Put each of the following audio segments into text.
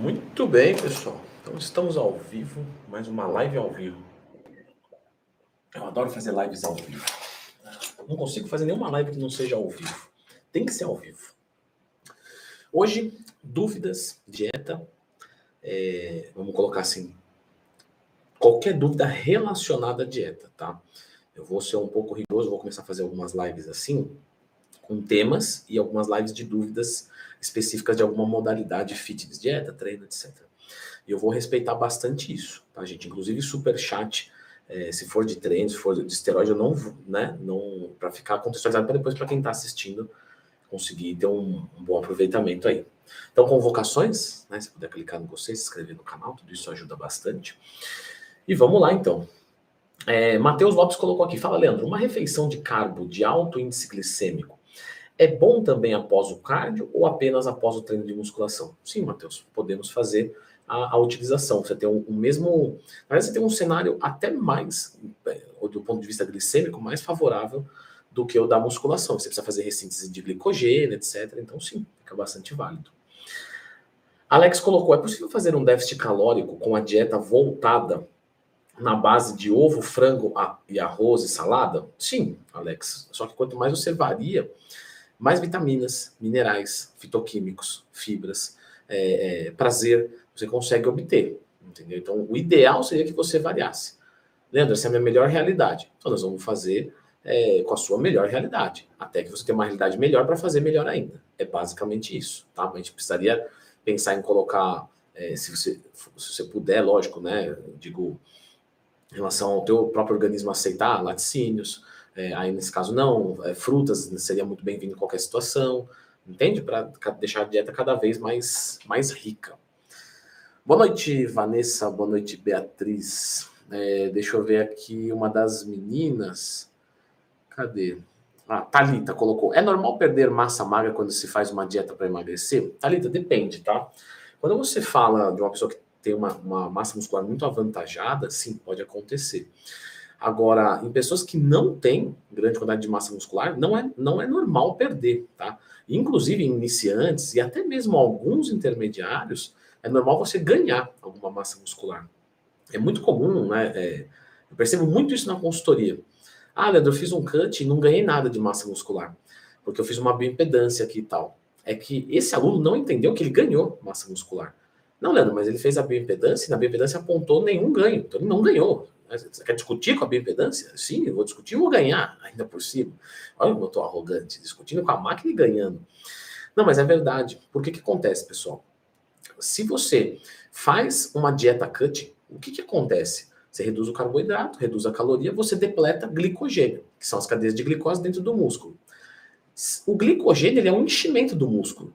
Muito bem, pessoal. Então estamos ao vivo, mais uma live ao vivo. Eu adoro fazer lives ao vivo. Não consigo fazer nenhuma live que não seja ao vivo. Tem que ser ao vivo. Hoje, dúvidas, dieta. É, vamos colocar assim. Qualquer dúvida relacionada à dieta, tá? Eu vou ser um pouco rigoroso, vou começar a fazer algumas lives assim, com temas e algumas lives de dúvidas específicas de alguma modalidade fitness, dieta, treino, etc. E eu vou respeitar bastante isso, tá, gente? Inclusive, super chat, é, se for de treino, se for de esteroide, eu não, né? Não, para ficar contextualizado para depois, para quem está assistindo, conseguir ter um, um, bom aproveitamento aí. Então, convocações, né? Se puder clicar no gostei, se inscrever no canal, tudo isso ajuda bastante. E vamos lá, então. É, Matheus Lopes colocou aqui, fala, Leandro, uma refeição de carbo de alto índice glicêmico é bom também após o cardio ou apenas após o treino de musculação? Sim, Matheus, podemos fazer a, a utilização. Você tem um, um mesmo. Na verdade, você tem um cenário até mais, é, do ponto de vista glicêmico, mais favorável do que o da musculação. Você precisa fazer ressíntese de glicogênio, etc. Então, sim, fica bastante válido. Alex colocou: é possível fazer um déficit calórico com a dieta voltada na base de ovo, frango e arroz e salada? Sim, Alex. Só que quanto mais você varia mais vitaminas, minerais, fitoquímicos, fibras, é, é, prazer, você consegue obter. Entendeu? Então, o ideal seria que você variasse. Leandro, essa é a minha melhor realidade. Então, nós vamos fazer é, com a sua melhor realidade, até que você tenha uma realidade melhor para fazer melhor ainda. É basicamente isso, tá? A gente precisaria pensar em colocar, é, se, você, se você puder, lógico, né? Digo, em relação ao teu próprio organismo aceitar laticínios, é, aí, nesse caso, não. É, frutas seria muito bem-vindo em qualquer situação, entende? Para deixar a dieta cada vez mais, mais rica. Boa noite, Vanessa. Boa noite, Beatriz. É, deixa eu ver aqui uma das meninas. Cadê? Ah, Thalita colocou. É normal perder massa magra quando se faz uma dieta para emagrecer? Thalita, depende, tá? Quando você fala de uma pessoa que tem uma, uma massa muscular muito avantajada, sim, pode acontecer. Agora, em pessoas que não têm grande quantidade de massa muscular, não é, não é normal perder, tá? Inclusive em iniciantes e até mesmo alguns intermediários, é normal você ganhar alguma massa muscular. É muito comum, né? É, eu percebo muito isso na consultoria. Ah, Leandro, eu fiz um cut e não ganhei nada de massa muscular, porque eu fiz uma bioimpedância aqui e tal. É que esse aluno não entendeu que ele ganhou massa muscular. Não, Leandro, mas ele fez a bioimpedância e na bioimpedância apontou nenhum ganho. Então ele não ganhou. Você quer discutir com a bioimpedância? Sim, eu vou discutir e vou ganhar, ainda por cima. Olha como eu estou arrogante, discutindo com a máquina e ganhando. Não, mas é verdade. Por que que acontece, pessoal? Se você faz uma dieta cut, o que que acontece? Você reduz o carboidrato, reduz a caloria, você depleta glicogênio, que são as cadeias de glicose dentro do músculo. O glicogênio é um enchimento do músculo.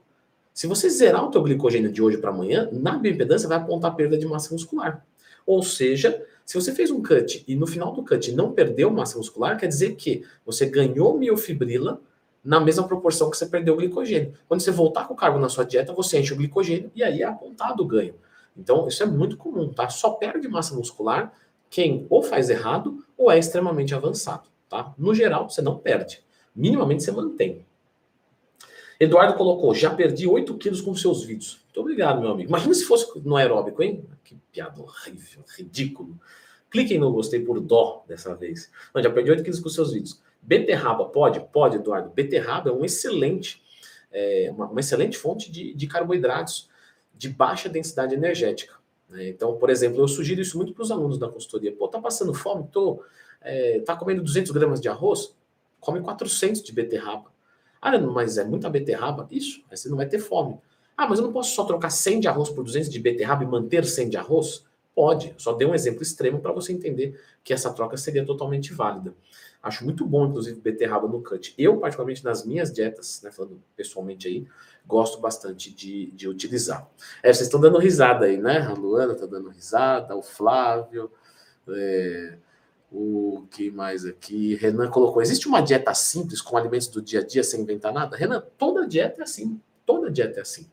Se você zerar o teu glicogênio de hoje para amanhã, na bioimpedância vai apontar perda de massa muscular. Ou seja, se você fez um cut e no final do cut não perdeu massa muscular, quer dizer que você ganhou miofibrila na mesma proporção que você perdeu o glicogênio. Quando você voltar com o carbo na sua dieta, você enche o glicogênio e aí é apontado o ganho. Então, isso é muito comum, tá? Só perde massa muscular quem ou faz errado ou é extremamente avançado, tá? No geral, você não perde. Minimamente você mantém. Eduardo colocou, já perdi 8 quilos com seus vídeos. Muito obrigado, meu amigo. Imagina se fosse no aeróbico, hein? Que piada horrível, ridículo. Cliquem no gostei por dó dessa vez. Não, já perdi 8 quilos com seus vídeos. Beterraba, pode? Pode, Eduardo. Beterraba é um excelente, é, uma, uma, excelente fonte de, de, carboidratos de baixa densidade energética. Né? Então, por exemplo, eu sugiro isso muito para os alunos da consultoria. Pô, tá passando fome? Tô, é, tá comendo 200 gramas de arroz? Come 400 de beterraba. Ah, mas é muita beterraba? Isso, aí você não vai ter fome. Ah, mas eu não posso só trocar 100 de arroz por 200 de beterraba e manter 100 de arroz? Pode, só dei um exemplo extremo para você entender que essa troca seria totalmente válida. Acho muito bom, inclusive, beterraba no cut. Eu, particularmente nas minhas dietas, né, falando pessoalmente aí, gosto bastante de, de utilizar. É, vocês estão dando risada aí, né? A Luana está dando risada, o Flávio, é, o que mais aqui? Renan colocou: existe uma dieta simples com alimentos do dia a dia sem inventar nada? Renan, toda dieta é assim. Toda dieta é assim.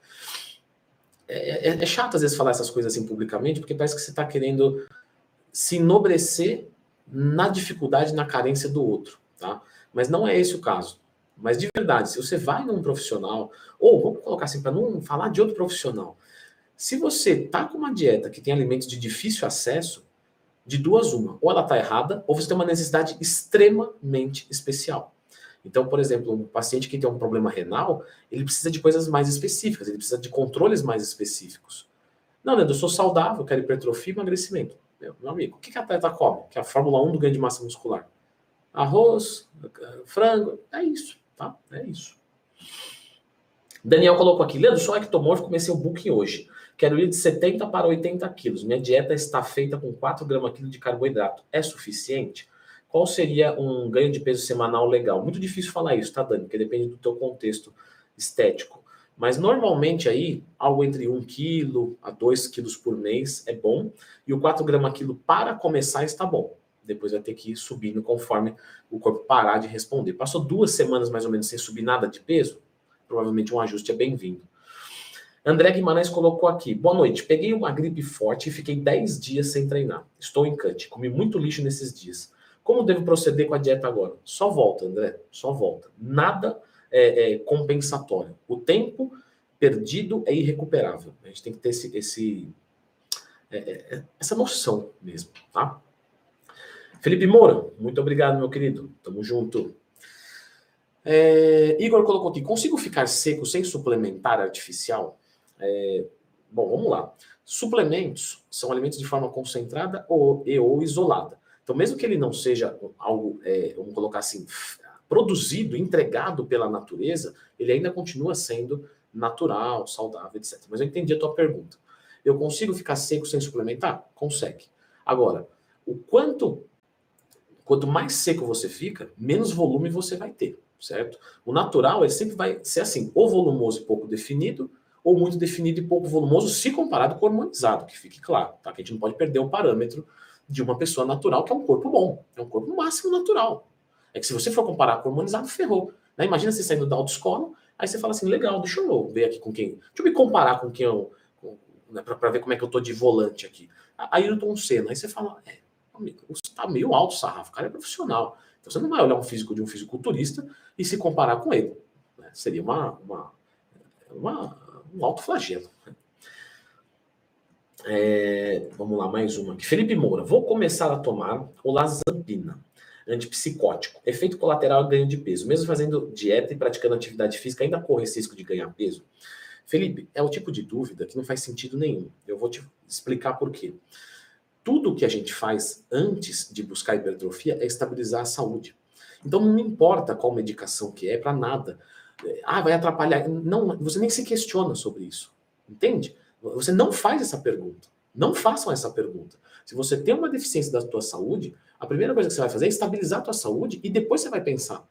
É, é, é chato às vezes falar essas coisas assim publicamente, porque parece que você está querendo se enobrecer na dificuldade, na carência do outro, tá? Mas não é esse o caso. Mas de verdade, se você vai num profissional, ou vamos colocar assim, para não falar de outro profissional, Se você tá com uma dieta que tem alimentos de difícil acesso, de duas uma, ou ela tá errada, ou você tem uma necessidade extremamente especial. Então, por exemplo, um paciente que tem um problema renal, ele precisa de coisas mais específicas, ele precisa de controles mais específicos. Não, Leandro, eu sou saudável, quero hipertrofia e emagrecimento. Meu, meu amigo, o que a atleta come? Que é a Fórmula 1 do ganho de massa muscular. Arroz, frango, é isso, tá? É isso. Daniel colocou aqui, Leandro, sou ectomorfo, comecei o booking hoje. Quero ir de 70 para 80 quilos. Minha dieta está feita com 4 gramas quilo de carboidrato. É suficiente? Qual seria um ganho de peso semanal legal? Muito difícil falar isso, tá, Dani? Porque depende do teu contexto estético. Mas normalmente aí, algo entre 1 kg a 2 quilos por mês é bom. E o 4 gramas quilo para começar está bom. Depois vai ter que ir subindo conforme o corpo parar de responder. Passou duas semanas mais ou menos sem subir nada de peso? Provavelmente um ajuste é bem-vindo. André Guimarães colocou aqui. Boa noite. Peguei uma gripe forte e fiquei 10 dias sem treinar. Estou em cut. Comi muito lixo nesses dias. Como devo proceder com a dieta agora? Só volta, André. Só volta. Nada é, é compensatório. O tempo perdido é irrecuperável. A gente tem que ter esse, esse é, é, é essa noção mesmo, tá? Felipe Moura, muito obrigado, meu querido. Tamo junto. É, Igor colocou aqui: consigo ficar seco sem suplementar artificial? É, bom, vamos lá. Suplementos são alimentos de forma concentrada ou, e ou isolada. Então, mesmo que ele não seja algo, é, vamos colocar assim, produzido, entregado pela natureza, ele ainda continua sendo natural, saudável, etc. Mas eu entendi a tua pergunta. Eu consigo ficar seco sem suplementar? Consegue. Agora, o quanto quanto mais seco você fica, menos volume você vai ter, certo? O natural ele sempre vai ser assim, ou volumoso e pouco definido, ou muito definido e pouco volumoso, se comparado com o hormonizado, que fique claro, tá? Que a gente não pode perder o parâmetro de uma pessoa natural, que é um corpo bom, é um corpo máximo natural. É que se você for comparar com o hormonizado, ferrou. Né? Imagina você saindo da autoescola, aí você fala assim, legal, deixa eu ver aqui com quem. Deixa eu me comparar com quem eu. Né, para ver como é que eu tô de volante aqui. Aí eu tô um Senna, aí você fala, é, amigo, você tá meio alto, sarrafo, o cara é profissional. Então você não vai olhar um físico de um fisiculturista e se comparar com ele. Né? Seria uma, uma, uma, um alto flagelo. É, vamos lá, mais uma aqui. Felipe Moura, vou começar a tomar o Lazapina, antipsicótico. Efeito colateral ganho de peso. Mesmo fazendo dieta e praticando atividade física, ainda corre esse risco de ganhar peso? Felipe, é o tipo de dúvida que não faz sentido nenhum. Eu vou te explicar por quê. Tudo que a gente faz antes de buscar hipertrofia é estabilizar a saúde. Então não importa qual medicação que é, para nada. Ah, vai atrapalhar. Não, você nem se questiona sobre isso. Entende? Você não faz essa pergunta. Não façam essa pergunta. Se você tem uma deficiência da tua saúde, a primeira coisa que você vai fazer é estabilizar a tua saúde e depois você vai pensar.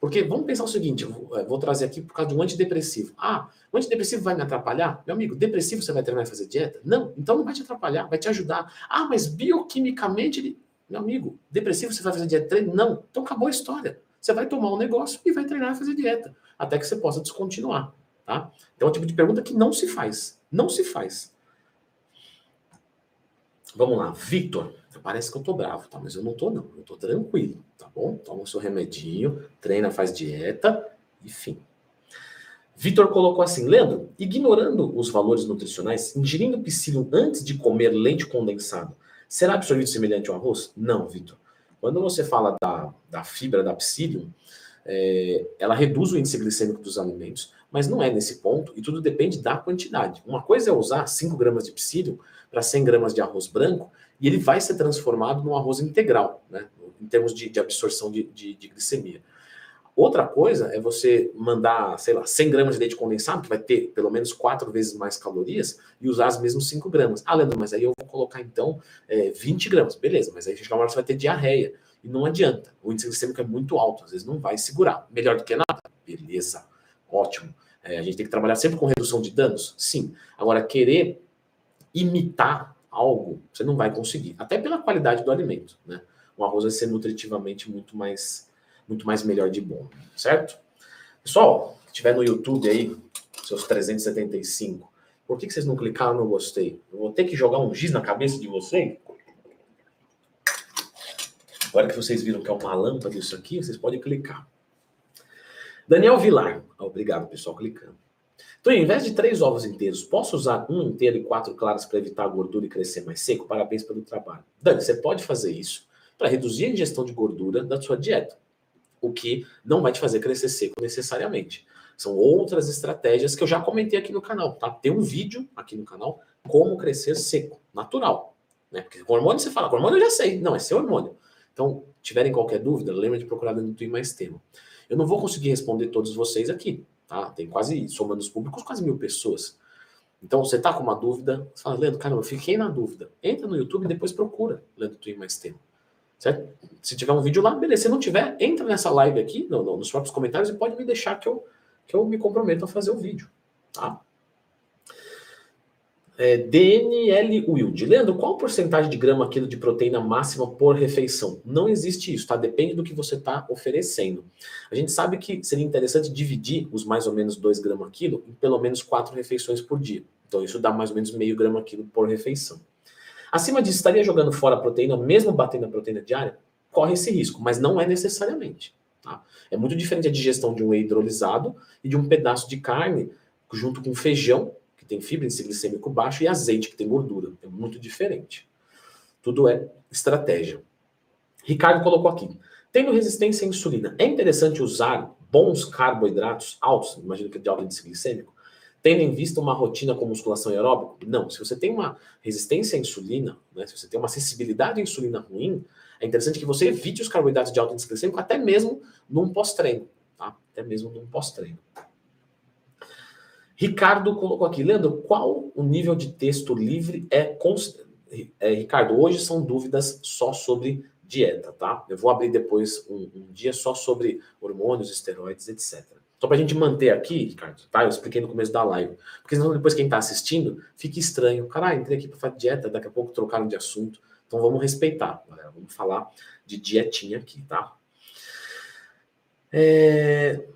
Porque vamos pensar o seguinte, vou, eu vou trazer aqui por causa de um antidepressivo. Ah, o antidepressivo vai me atrapalhar? Meu amigo, depressivo você vai treinar e fazer dieta? Não, então não vai te atrapalhar, vai te ajudar. Ah, mas bioquimicamente ele... Meu amigo, depressivo você vai fazer dieta? Treino? Não, então acabou a história. Você vai tomar um negócio e vai treinar e fazer dieta, até que você possa descontinuar, tá? Então é um tipo de pergunta que não se faz. Não se faz. Vamos lá, Victor. Parece que eu tô bravo, tá? Mas eu não tô, não. Eu tô tranquilo, tá bom? Toma o seu remedinho, treina, faz dieta, enfim. Vitor colocou assim, Leandro, ignorando os valores nutricionais, ingerindo psyllium antes de comer leite condensado, será absorvido semelhante ao arroz? Não, Vitor. Quando você fala da, da fibra da psyllium, é, ela reduz o índice glicêmico dos alimentos, mas não é nesse ponto, e tudo depende da quantidade. Uma coisa é usar 5 gramas de psyllium para 100 gramas de arroz branco, e ele vai ser transformado num arroz integral, né, em termos de, de absorção de, de, de, glicemia. Outra coisa é você mandar, sei lá, 100 gramas de leite condensado, que vai ter pelo menos quatro vezes mais calorias, e usar as mesmas 5 gramas. Ah, Leandro, mas aí eu vou colocar então é, 20 gramas. Beleza, mas aí chega uma hora você vai ter diarreia. E não adianta. O índice glicêmico é muito alto, às vezes não vai segurar. Melhor do que nada? Beleza, ótimo. É, a gente tem que trabalhar sempre com redução de danos? Sim. Agora, querer imitar algo, você não vai conseguir. Até pela qualidade do alimento, né? O arroz vai ser nutritivamente muito mais, muito mais melhor de bom, certo? Pessoal, que estiver no YouTube aí, seus 375, por que, que vocês não clicaram no gostei? Eu vou ter que jogar um giz na cabeça de vocês? Agora que vocês viram que é uma lâmpada isso aqui, vocês podem clicar. Daniel Vilar. Obrigado, pessoal, clicando. Então, ao invés de três ovos inteiros, posso usar um inteiro e quatro claras para evitar a gordura e crescer mais seco? Parabéns pelo trabalho. Dani, você pode fazer isso para reduzir a ingestão de gordura da sua dieta, o que não vai te fazer crescer seco necessariamente. São outras estratégias que eu já comentei aqui no canal, tá? Tem um vídeo aqui no canal como crescer seco, natural. Né? Porque hormônio você fala, hormônio eu já sei. Não, é seu hormônio. Então, tiverem qualquer dúvida, lembra de procurar dentro do Mais Tema. Eu não vou conseguir responder todos vocês aqui, tá? Tem quase, somando os públicos, quase mil pessoas. Então, você tá com uma dúvida, você fala, Leandro, caramba, eu fiquei na dúvida. Entra no YouTube e depois procura Leandro Twin Mais Tema. Certo? Se tiver um vídeo lá, beleza. Se não tiver, entra nessa live aqui, no, no, nos próprios comentários, e pode me deixar que eu que eu me comprometo a fazer o vídeo. Tá? É, DNL Wild. Leandro, qual porcentagem de grama quilo de proteína máxima por refeição? Não existe isso, tá? Depende do que você está oferecendo. A gente sabe que seria interessante dividir os mais ou menos 2 gramas quilo em pelo menos 4 refeições por dia. Então isso dá mais ou menos meio grama quilo por refeição. Acima disso, estaria jogando fora a proteína, mesmo batendo a proteína diária? Corre esse risco, mas não é necessariamente. Tá? É muito diferente a digestão de um whey hidrolisado e de um pedaço de carne junto com feijão, tem fibra índice glicêmico baixo, e azeite, que tem gordura. É muito diferente. Tudo é estratégia. Ricardo colocou aqui. Tendo resistência à insulina, é interessante usar bons carboidratos altos, imagino que de alto índice glicêmico, tendo em vista uma rotina com musculação aeróbica? Não. Se você tem uma resistência à insulina, né, se você tem uma sensibilidade à insulina ruim, é interessante que você evite os carboidratos de alto índice glicêmico até mesmo num pós-treino, tá? Até mesmo num pós-treino. Ricardo colocou aqui, Leandro, qual o nível de texto livre é, é Ricardo, hoje são dúvidas só sobre dieta, tá? Eu vou abrir depois um, um dia só sobre hormônios, esteroides, etc. Só para a gente manter aqui, Ricardo, tá? Eu expliquei no começo da live. Porque senão depois quem está assistindo fica estranho. Caralho, entrei aqui para fazer dieta, daqui a pouco trocaram de assunto. Então vamos respeitar, galera. Vamos falar de dietinha aqui, tá? É...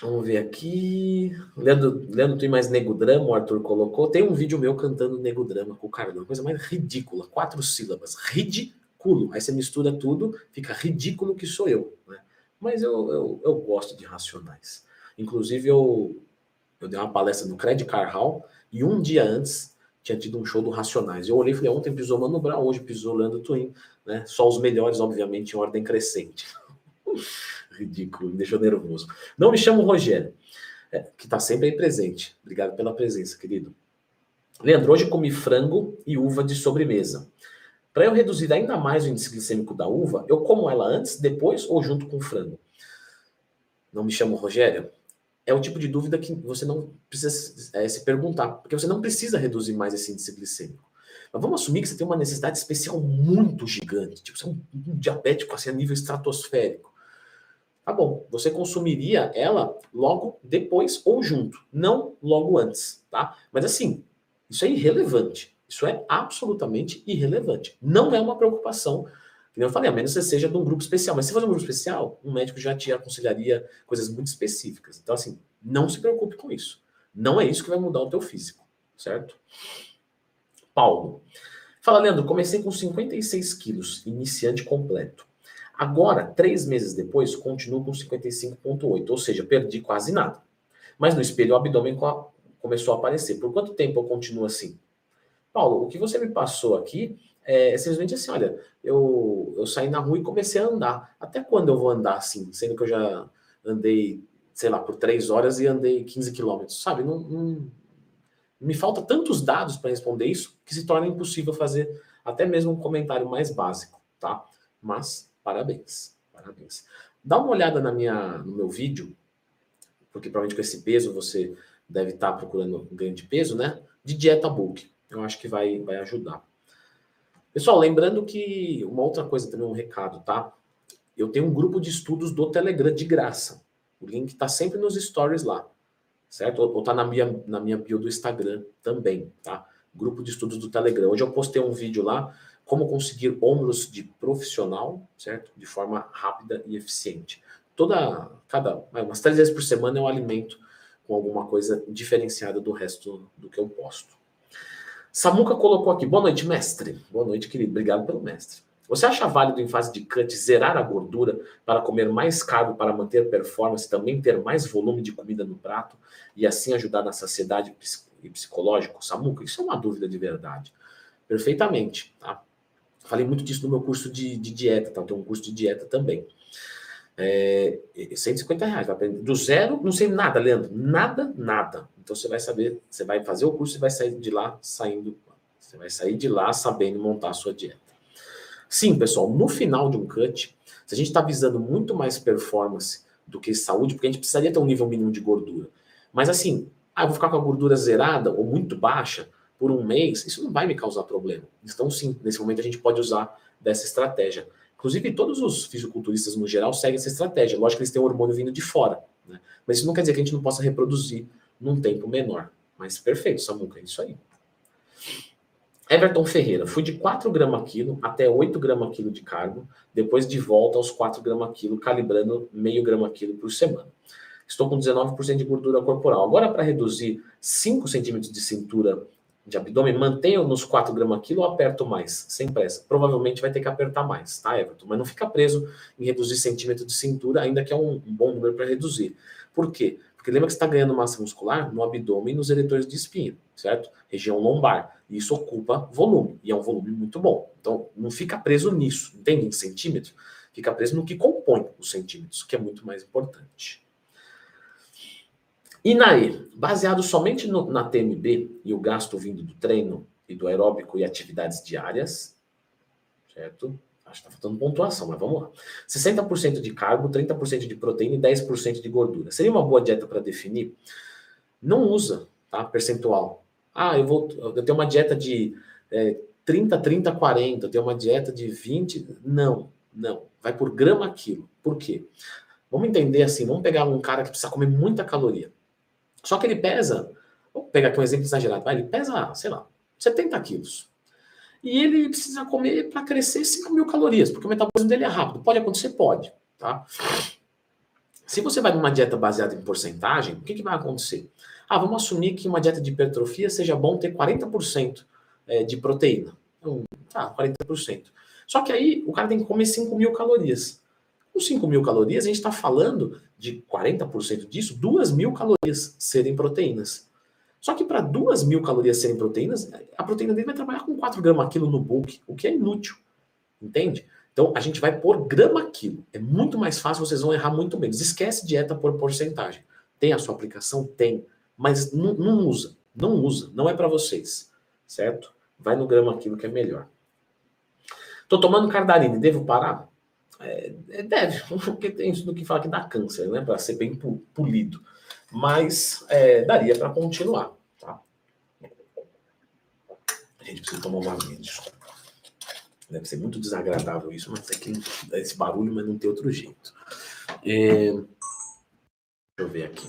Vamos ver aqui. Leandro, Leandro tem mais Nego Drama, o Arthur colocou. Tem um vídeo meu cantando Nego Drama com o Carlão. Coisa mais ridícula. Quatro sílabas. Ridículo. Aí você mistura tudo, fica ridículo que sou eu. Né? Mas eu, eu, eu gosto de racionais. Inclusive, eu, eu dei uma palestra no Credit Car Hall e um dia antes tinha tido um show do Racionais. Eu olhei e falei, ontem pisou Mano Brown, hoje pisou Leandro Twin, né? Só os melhores, obviamente, em ordem crescente. Ridículo, me deixou nervoso. Não me chamo Rogério, é, que está sempre aí presente. Obrigado pela presença, querido. Leandro, hoje comi frango e uva de sobremesa. Para eu reduzir ainda mais o índice glicêmico da uva, eu como ela antes, depois ou junto com o frango? Não me chamo Rogério? é o tipo de dúvida que você não precisa é, se perguntar, porque você não precisa reduzir mais esse índice glicêmico. Mas vamos assumir que você tem uma necessidade especial muito gigante, tipo, você é um, um diabético assim, a nível estratosférico. Tá bom, você consumiria ela logo depois ou junto, não logo antes, tá? Mas assim, isso é irrelevante. Isso é absolutamente irrelevante. Não é uma preocupação que eu falei, a menos que você seja de um grupo especial. Mas se for um grupo especial, um médico já te aconselharia coisas muito específicas. Então, assim, não se preocupe com isso. Não é isso que vai mudar o teu físico, certo? Paulo. Fala, Leandro, comecei com 56 quilos, iniciante completo. Agora, três meses depois, continuo com 55,8, ou seja, perdi quase nada. Mas no espelho o abdômen começou a aparecer. Por quanto tempo eu continuo assim? Paulo, o que você me passou aqui é, simplesmente assim, olha, eu, eu saí na rua e comecei a andar. Até quando eu vou andar assim? Sendo que eu já andei, sei lá, por três horas e andei 15 quilômetros, sabe? Não, não, me falta tantos dados para responder isso que se torna impossível fazer até mesmo um comentário mais básico, tá? Mas parabéns, parabéns. Dá uma olhada na minha, no meu vídeo, porque provavelmente com esse peso você deve estar tá procurando um ganho de peso, né? De dieta bulk. Eu acho que vai, vai ajudar. Pessoal, lembrando que uma outra coisa também, um recado, tá? Eu tenho um grupo de estudos do Telegram de graça. O link está sempre nos stories lá, certo? Ou está na minha, na minha bio do Instagram também, tá? Grupo de estudos do Telegram. Hoje eu postei um vídeo lá, como conseguir ombros de profissional, certo? De forma rápida e eficiente. Toda, cada, umas três vezes por semana eu alimento com alguma coisa diferenciada do resto do que eu posto. Samuca colocou aqui, boa noite, mestre. Boa noite, querido. Obrigado pelo mestre. Você acha válido em fase de cut zerar a gordura para comer mais carbo para manter performance também ter mais volume de comida no prato e assim ajudar na saciedade e psicológico? Samuca, isso é uma dúvida de verdade. Perfeitamente, tá? Falei muito disso no meu curso de, de dieta, tá? Tenho um curso de dieta também. É, 150 reais, vai aprender do zero, não sei nada, Leandro, nada, nada. Então você vai saber, você vai fazer o curso e vai sair de lá saindo, você vai sair de lá sabendo montar a sua dieta. Sim, pessoal, no final de um cut, se a gente está visando muito mais performance do que saúde, porque a gente precisaria ter um nível mínimo de gordura. Mas assim, ah, vou ficar com a gordura zerada ou muito baixa por um mês, isso não vai me causar problema. Então, sim, nesse momento a gente pode usar dessa estratégia. Inclusive, todos os fisiculturistas no geral seguem essa estratégia. Lógico que eles têm o hormônio vindo de fora, né? mas isso não quer dizer que a gente não possa reproduzir num tempo menor. Mas perfeito, Samuca, é isso aí. Everton Ferreira, fui de 4 gramas quilo até 8 gramas quilo de carbo, depois de volta aos 4 gramas quilo, calibrando meio grama quilo por semana. Estou com 19% de gordura corporal. Agora, para reduzir 5 centímetros de cintura de abdômen, mantenho nos 4 gramas quilo ou aperto mais, sem pressa? Provavelmente vai ter que apertar mais, tá, Everton? Mas não fica preso em reduzir centímetro de cintura, ainda que é um, bom número para reduzir. Por quê? Porque lembra que você está ganhando massa muscular no abdômen e nos eretores de espinha, certo? Região lombar. E isso ocupa volume, e é um volume muito bom. Então, não fica preso nisso, entende? Em centímetro. Fica preso no que compõe os centímetros, que é muito mais importante. Inaê, baseado somente no, na TMB e o gasto vindo do treino e do aeróbico e atividades diárias, certo? Acho que está faltando pontuação, mas vamos lá. 60% de carbo, 30% de proteína e 10% de gordura. Seria uma boa dieta para definir? Não usa, tá? Percentual. Ah, eu vou. Eu tenho uma dieta de é, 30, 30, 40, eu tenho uma dieta de 20. Não, não. Vai por grama quilo. Por quê? Vamos entender assim, vamos pegar um cara que precisa comer muita caloria. Só que ele pesa, vou pegar aqui um exemplo exagerado, ele pesa, sei lá, 70 quilos. E ele precisa comer para crescer 5 mil calorias, porque o metabolismo dele é rápido. Pode acontecer? Pode. Tá? Se você vai numa dieta baseada em porcentagem, o que, que vai acontecer? Ah, vamos assumir que uma dieta de hipertrofia seja bom ter 40% é, de proteína. Então, tá, 40%. Só que aí o cara tem que comer 5 mil calorias. Com 5 mil calorias, a gente está falando de 40% disso, 2 mil calorias serem proteínas. Só que para 2 mil calorias serem proteínas, a proteína dele vai trabalhar com 4 gramas quilo no bulk, o que é inútil. Entende? Então a gente vai por grama quilo. É muito mais fácil, vocês vão errar muito menos. Esquece dieta por porcentagem. Tem a sua aplicação? Tem. Mas não, usa. Não usa. Não é para vocês. Certo? Vai no grama quilo que é melhor. Tô tomando cardarine, devo parar? É, é deve, porque tem isso do que fala que dá câncer, né? Para ser bem polido mas é, daria para continuar. Tá? A gente precisa tomar uma aguinha, Deve ser muito desagradável isso, mas é esse barulho, mas não tem outro jeito. É, deixa eu ver aqui.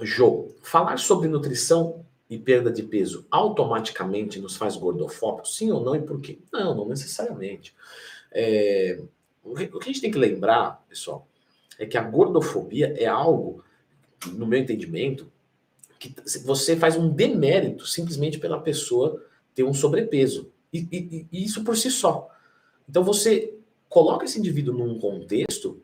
Jô, falar sobre nutrição e perda de peso automaticamente nos faz gordofóbicos? Sim ou não e por quê? Não, não necessariamente. É, o que a gente tem que lembrar, pessoal, é que a gordofobia é algo, no meu entendimento, que você faz um demérito simplesmente pela pessoa ter um sobrepeso. E, e, e isso por si só. Então você coloca esse indivíduo num contexto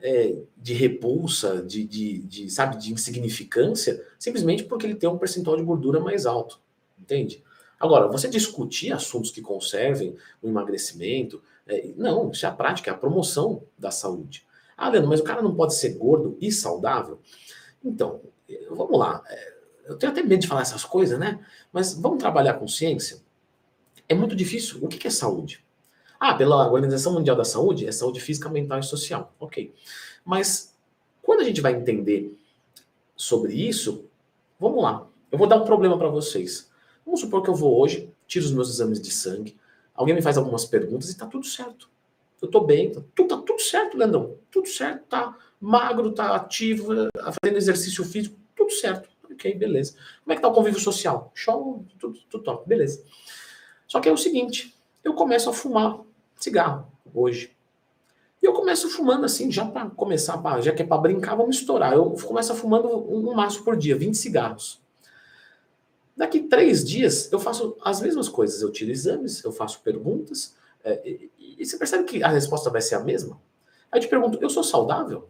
é, de repulsa, de, de, de, sabe, de insignificância, simplesmente porque ele tem um percentual de gordura mais alto. Entende? Agora, você discutir assuntos que conservem o emagrecimento, é, não, isso é a prática, é a promoção da saúde. Ah, Leandro, mas o cara não pode ser gordo e saudável? Então, vamos lá. É, eu tenho até medo de falar essas coisas, né? Mas vamos trabalhar com ciência? É muito difícil. O que é saúde? Ah, pela Organização Mundial da Saúde, é saúde física, mental e social. Ok. Mas quando a gente vai entender sobre isso, vamos lá. Eu vou dar um problema para vocês. Vamos supor que eu vou hoje, tiro os meus exames de sangue, alguém me faz algumas perguntas e está tudo certo eu tô bem, tá tudo, tá tudo certo, Leandrão, tudo certo, tá magro, tá ativo, tá fazendo exercício físico, tudo certo. Ok, beleza. Como é que tá o convívio social? Show, tudo, tudo top, beleza. Só que é o seguinte, eu começo a fumar cigarro hoje. E eu começo fumando assim, já para começar, pra, já que é para brincar, vamos estourar. Eu começo fumando um, um maço por dia, 20 cigarros. Daqui três dias eu faço as mesmas coisas. Eu tiro exames, eu faço perguntas, é, e, e, você percebe que a resposta vai ser a mesma? Aí eu te pergunto, eu sou saudável?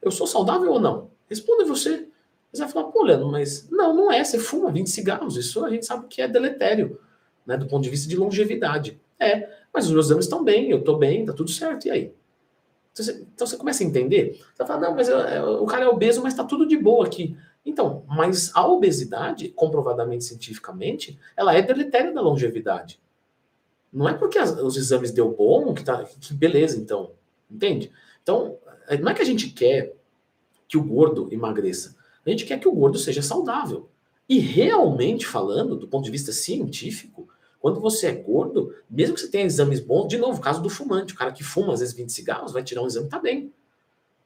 Eu sou saudável ou não? Responda você. Você vai falar, pô, Leandro, mas não, não é. Você fuma 20 cigarros. Isso a gente sabe que é deletério, né? Do ponto de vista de longevidade. É, mas os meus exames estão bem, eu estou bem, tá tudo certo. E aí? Então você, então você começa a entender. Você vai falar, não, mas eu, eu, o cara é obeso, mas está tudo de boa aqui. Então, mas a obesidade, comprovadamente cientificamente, ela é deletéria da longevidade. Não é porque as, os exames deu bom que tá, que beleza, então. Entende? Então, é, não é que a gente quer que o gordo emagreça. A gente quer que o gordo seja saudável. E realmente falando, do ponto de vista científico, quando você é gordo, mesmo que você tenha exames bons, de novo, caso do fumante, o cara que fuma às vezes 20 cigarros, vai tirar um exame, tá bem.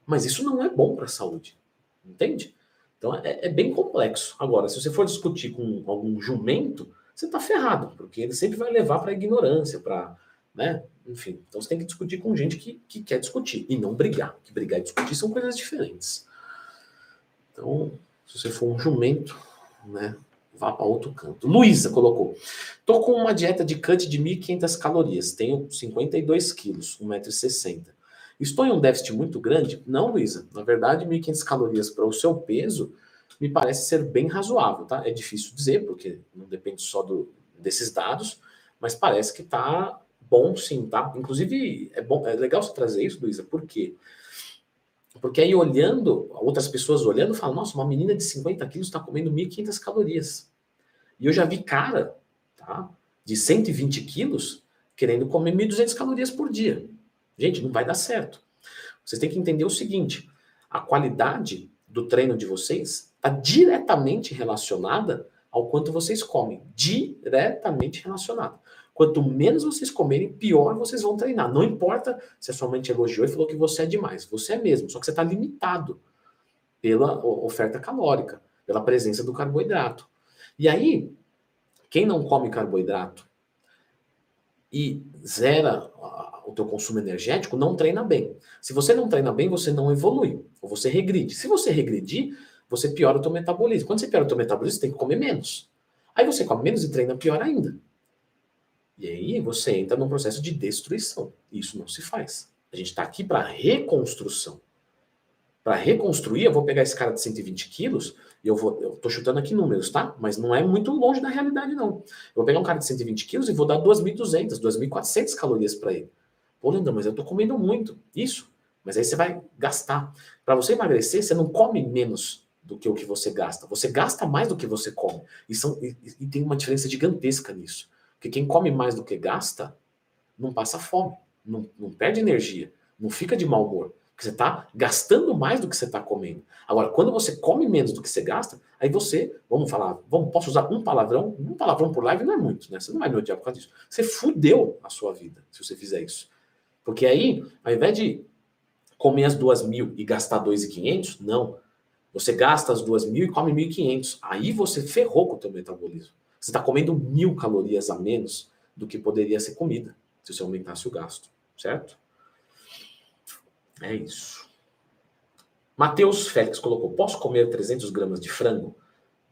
Mas isso não é bom para a saúde. Entende? Então é, é, bem complexo. Agora, se você for discutir com algum jumento, você está ferrado, porque ele sempre vai levar para ignorância, para. Né? Enfim, então você tem que discutir com gente que, que quer discutir e não brigar. Que brigar e discutir são coisas diferentes. Então, se você for um jumento, né, vá para outro canto. Luísa colocou: Tô com uma dieta de cut de 1.500 calorias, tenho 52 quilos, 1,60m. Estou em um déficit muito grande? Não, Luísa. Na verdade, 1.500 calorias para o seu peso me parece ser bem razoável, tá? É difícil dizer, porque não depende só do, desses dados, mas parece que tá bom sim, tá? Inclusive, é, bom, é legal você trazer isso, Luísa, por quê? Porque aí olhando, outras pessoas olhando, falam, nossa, uma menina de 50 quilos está comendo 1.500 calorias. E eu já vi cara, tá? De 120 quilos querendo comer 1.200 calorias por dia. Gente, não vai dar certo. Vocês têm que entender o seguinte: a qualidade do treino de vocês está diretamente relacionada ao quanto vocês comem. Diretamente relacionada. Quanto menos vocês comerem, pior vocês vão treinar. Não importa se a sua mente elogiou e falou que você é demais. Você é mesmo, só que você está limitado pela oferta calórica, pela presença do carboidrato. E aí, quem não come carboidrato e zera o teu consumo energético, não treina bem. Se você não treina bem, você não evolui, ou você regride. Se você regredir, você piora o teu metabolismo. Quando você piora o teu metabolismo, você tem que comer menos. Aí você come menos e treina pior ainda. E aí você entra num processo de destruição. Isso não se faz. A gente está aqui para reconstrução. Para reconstruir, eu vou pegar esse cara de 120 quilos eu vou, eu tô chutando aqui números, tá? Mas não é muito longe da realidade, não. Eu vou pegar um cara de 120 quilos e vou dar 2.200, 2.400 calorias para ele. Pô, Leandro, mas eu tô comendo muito. Isso. Mas aí você vai gastar. Para você emagrecer, você não come menos do que o que você gasta. Você gasta mais do que você come. E, são, e, e tem uma diferença gigantesca nisso. Porque quem come mais do que gasta, não passa fome, não, não perde energia, não fica de mau humor. Porque você está gastando mais do que você está comendo. Agora, quando você come menos do que você gasta, aí você, vamos falar, vamos, posso usar um palavrão? Um palavrão por live não é muito, né? Você não vai me odiar por causa disso. Você fudeu a sua vida se você fizer isso. Porque aí, ao invés de comer as duas mil e gastar dois e quinhentos, não. Você gasta as duas mil e come mil e quinhentos. Aí você ferrou com o teu metabolismo. Você está comendo mil calorias a menos do que poderia ser comida se você aumentasse o gasto, certo? É isso. Matheus Félix colocou: posso comer 300 gramas de frango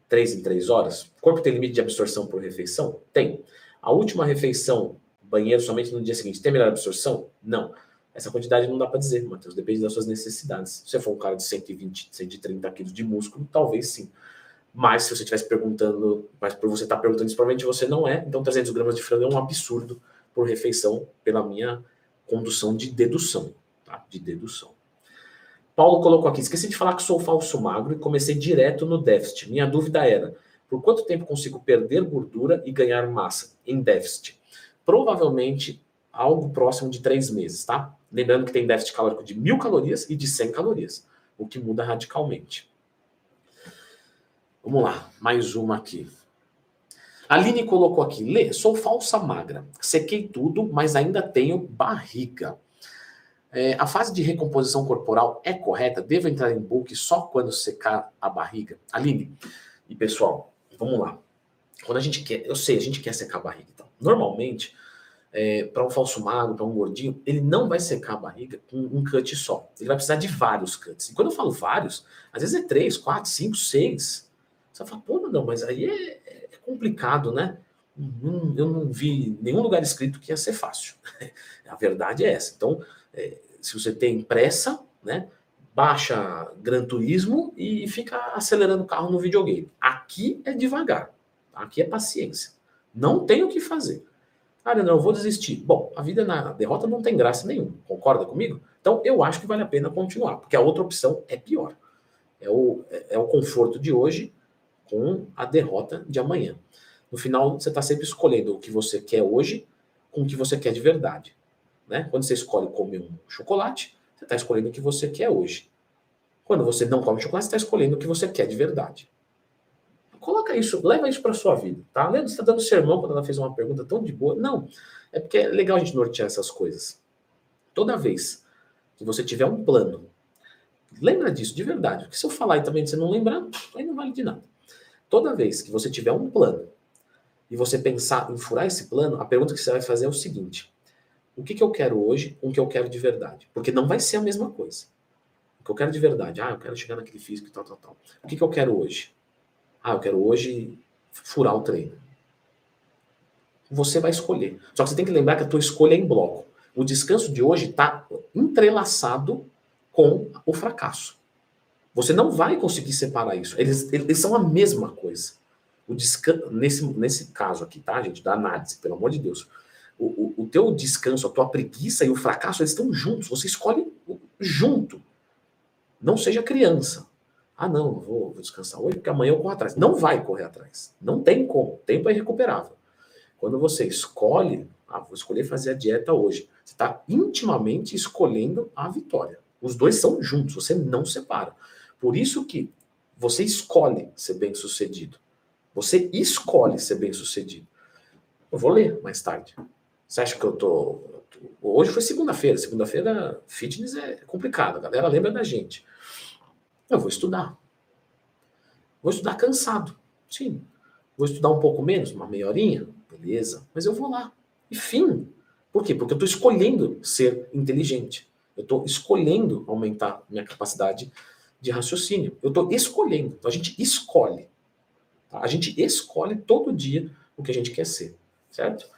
3 em 3 horas? O corpo tem limite de absorção por refeição? Tem. A última refeição, banheiro somente no dia seguinte, tem melhor absorção? Não. Essa quantidade não dá para dizer, Matheus, depende das suas necessidades. Se você for um cara de 120, 130 quilos de músculo, talvez sim. Mas se você estivesse perguntando, mas por você estar tá perguntando isso, provavelmente você não é, então 300 gramas de frango é um absurdo por refeição, pela minha condução de dedução tá? De dedução. Paulo colocou aqui: esqueci de falar que sou falso magro e comecei direto no déficit. Minha dúvida era: por quanto tempo consigo perder gordura e ganhar massa em déficit? Provavelmente algo próximo de três meses, tá? Lembrando que tem déficit calórico de mil calorias e de 100 calorias, o que muda radicalmente. Vamos lá, mais uma aqui. Aline colocou aqui: Lê, sou falsa magra, sequei tudo, mas ainda tenho barriga. É, a fase de recomposição corporal é correta? Devo entrar em bulk só quando secar a barriga? Aline, e pessoal, vamos lá. Quando a gente quer, eu sei, a gente quer secar a barriga. Então, normalmente, é, para um falso magro, para um gordinho, ele não vai secar a barriga com um cut só. Ele vai precisar de vários cuts. E quando eu falo vários, às vezes é três, quatro, cinco, seis. Você fala, pô, não, mas aí é, é complicado, né? Eu não vi nenhum lugar escrito que ia ser fácil. A verdade é essa. Então, é, se você tem pressa, né? Baixa Gran Turismo e fica acelerando o carro no videogame. Aqui é devagar. Aqui é paciência. Não tem o que fazer. Ah, não, eu vou desistir. Bom, a vida na derrota não tem graça nenhuma. Concorda comigo? Então, eu acho que vale a pena continuar, porque a outra opção é pior. É o, é, é o conforto de hoje com a derrota de amanhã. No final, você está sempre escolhendo o que você quer hoje com o que você quer de verdade. Né? Quando você escolhe comer um chocolate, você está escolhendo o que você quer hoje. Quando você não come chocolate, você está escolhendo o que você quer de verdade. Coloca isso, leva isso para sua vida, tá? Lembra, você está dando sermão quando ela fez uma pergunta tão de boa? Não, é porque é legal a gente nortear essas coisas. Toda vez que você tiver um plano, lembra disso de verdade. Porque se eu falar e também você não lembrar, aí não vale de nada. Toda vez que você tiver um plano e você pensar em furar esse plano, a pergunta que você vai fazer é o seguinte: o que, que eu quero hoje com o que eu quero de verdade? Porque não vai ser a mesma coisa. O que eu quero de verdade, ah, eu quero chegar naquele físico e tal, tal, tal. O que, que eu quero hoje? Ah, eu quero hoje furar o treino. Você vai escolher. Só que você tem que lembrar que a tua escolha é em bloco. O descanso de hoje está entrelaçado com o fracasso. Você não vai conseguir separar isso. Eles, eles são a mesma coisa. O descanso, nesse, nesse caso aqui, tá, gente, da análise, pelo amor de Deus. O, o, o teu descanso, a tua preguiça e o fracasso, eles estão juntos. Você escolhe junto. Não seja criança. Ah, não, vou, vou descansar hoje porque amanhã eu corro atrás. Não vai correr atrás. Não tem como. O tempo é recuperável. Quando você escolhe, ah, vou escolher fazer a dieta hoje, você está intimamente escolhendo a vitória. Os dois são juntos, você não separa. Por isso que você escolhe ser bem sucedido. Você escolhe ser bem sucedido. Eu vou ler mais tarde. Você acha que eu tô. Hoje foi segunda-feira. Segunda-feira, fitness é complicado. A galera lembra da gente. Eu vou estudar. Vou estudar cansado. Sim. Vou estudar um pouco menos, uma meia horinha. Beleza. Mas eu vou lá. E fim. Por quê? Porque eu estou escolhendo ser inteligente. Eu estou escolhendo aumentar minha capacidade de raciocínio. Eu estou escolhendo. Então a gente escolhe. Tá? A gente escolhe todo dia o que a gente quer ser. Certo?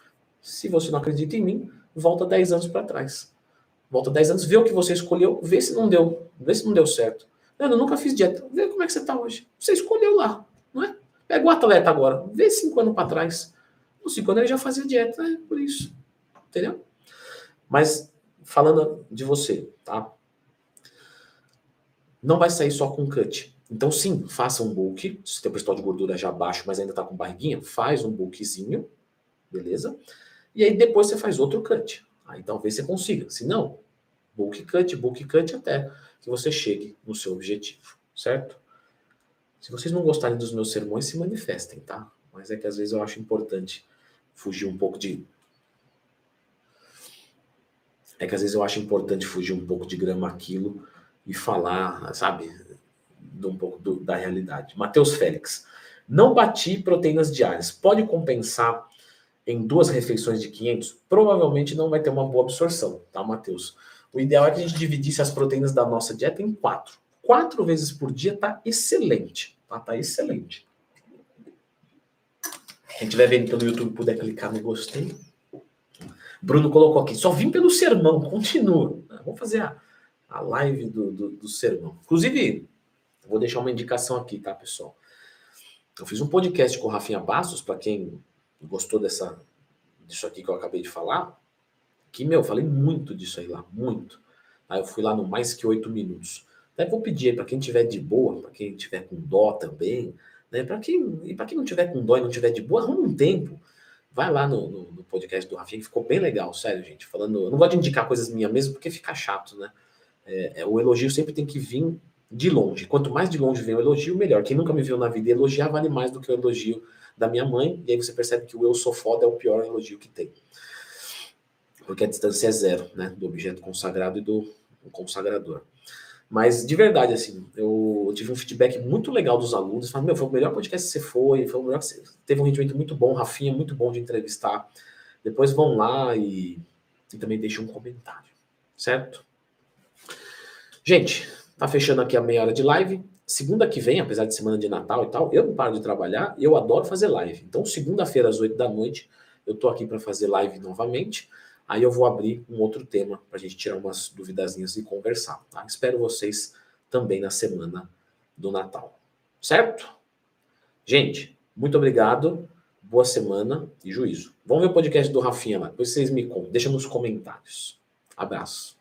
Se você não acredita em mim, volta 10 anos para trás. Volta 10 anos, vê o que você escolheu, vê se não deu, vê se não deu certo. Eu nunca fiz dieta. Vê como é que você está hoje. Você escolheu lá, não é? Pega o atleta agora, vê cinco anos para trás. Nos cinco anos ele já fazia dieta, é por isso. Entendeu? Mas falando de você, tá? Não vai sair só com cut. Então, sim, faça um bulk. Se tem percentual de gordura já baixo, mas ainda tá com barriguinha, faz um bulkzinho, beleza? E aí depois você faz outro cut. Aí talvez você consiga. Se não, bulk cut, bulk cut até que você chegue no seu objetivo, certo? Se vocês não gostarem dos meus sermões, se manifestem, tá? Mas é que às vezes eu acho importante fugir um pouco de. É que às vezes eu acho importante fugir um pouco de grama aquilo e falar, sabe, um pouco do, da realidade. Matheus Félix. Não bati proteínas diárias. Pode compensar em duas refeições de 500? Provavelmente não vai ter uma boa absorção, tá, Matheus? O ideal é que a gente dividisse as proteínas da nossa dieta em quatro. Quatro vezes por dia tá excelente. Tá, tá excelente. Quem estiver vendo pelo YouTube puder clicar no gostei. Bruno colocou aqui, só vim pelo sermão, continua. Vamos fazer a, a live do, do, do sermão. Inclusive, vou deixar uma indicação aqui, tá, pessoal? Eu fiz um podcast com o Rafinha Bastos, para quem gostou dessa, disso aqui que eu acabei de falar. Que, meu, falei muito disso aí lá, muito. Aí eu fui lá no mais que oito minutos. Daí vou pedir para quem tiver de boa, para quem tiver com dó também, né? Para quem, e para quem não tiver com dó e não tiver de boa, arruma um tempo. Vai lá no, no, no, podcast do Rafinha, que ficou bem legal, sério, gente. Falando, eu não gosto de indicar coisas minhas mesmo, porque fica chato, né? É, é, o elogio sempre tem que vir de longe. Quanto mais de longe vem o elogio, melhor. Quem nunca me viu na vida elogiar vale mais do que o elogio da minha mãe. E aí você percebe que o eu sou foda é o pior elogio que tem porque a distância é zero, né, do objeto consagrado e do, consagrador. Mas, de verdade, assim, eu tive um feedback muito legal dos alunos, falando, meu, foi o melhor podcast que você foi, foi o melhor que você... Teve um rendimento muito bom, Rafinha, muito bom de entrevistar. Depois vão lá e, e também deixem um comentário, certo? Gente, tá fechando aqui a meia hora de live. segunda que vem, apesar de semana de Natal e tal, eu não paro de trabalhar eu adoro fazer live. Então, segunda-feira às 8 da noite, eu tô aqui para fazer live novamente. Aí eu vou abrir um outro tema para a gente tirar umas duvidazinhas e conversar. Tá? Espero vocês também na semana do Natal. Certo? Gente, muito obrigado. Boa semana e juízo. Vamos ver o podcast do Rafinha lá. Depois vocês me contam. Deixa nos comentários. Abraço.